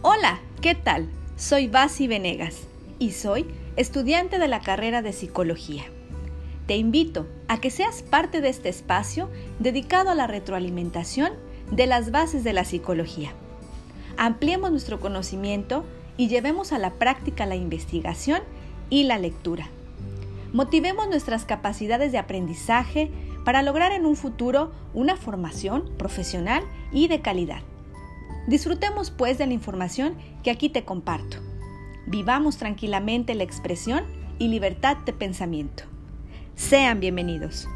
Hola, ¿qué tal? Soy Basi Venegas y soy estudiante de la carrera de psicología. Te invito a que seas parte de este espacio dedicado a la retroalimentación de las bases de la psicología. Ampliemos nuestro conocimiento y llevemos a la práctica la investigación y la lectura. Motivemos nuestras capacidades de aprendizaje para lograr en un futuro una formación profesional y de calidad. Disfrutemos pues de la información que aquí te comparto. Vivamos tranquilamente la expresión y libertad de pensamiento. Sean bienvenidos.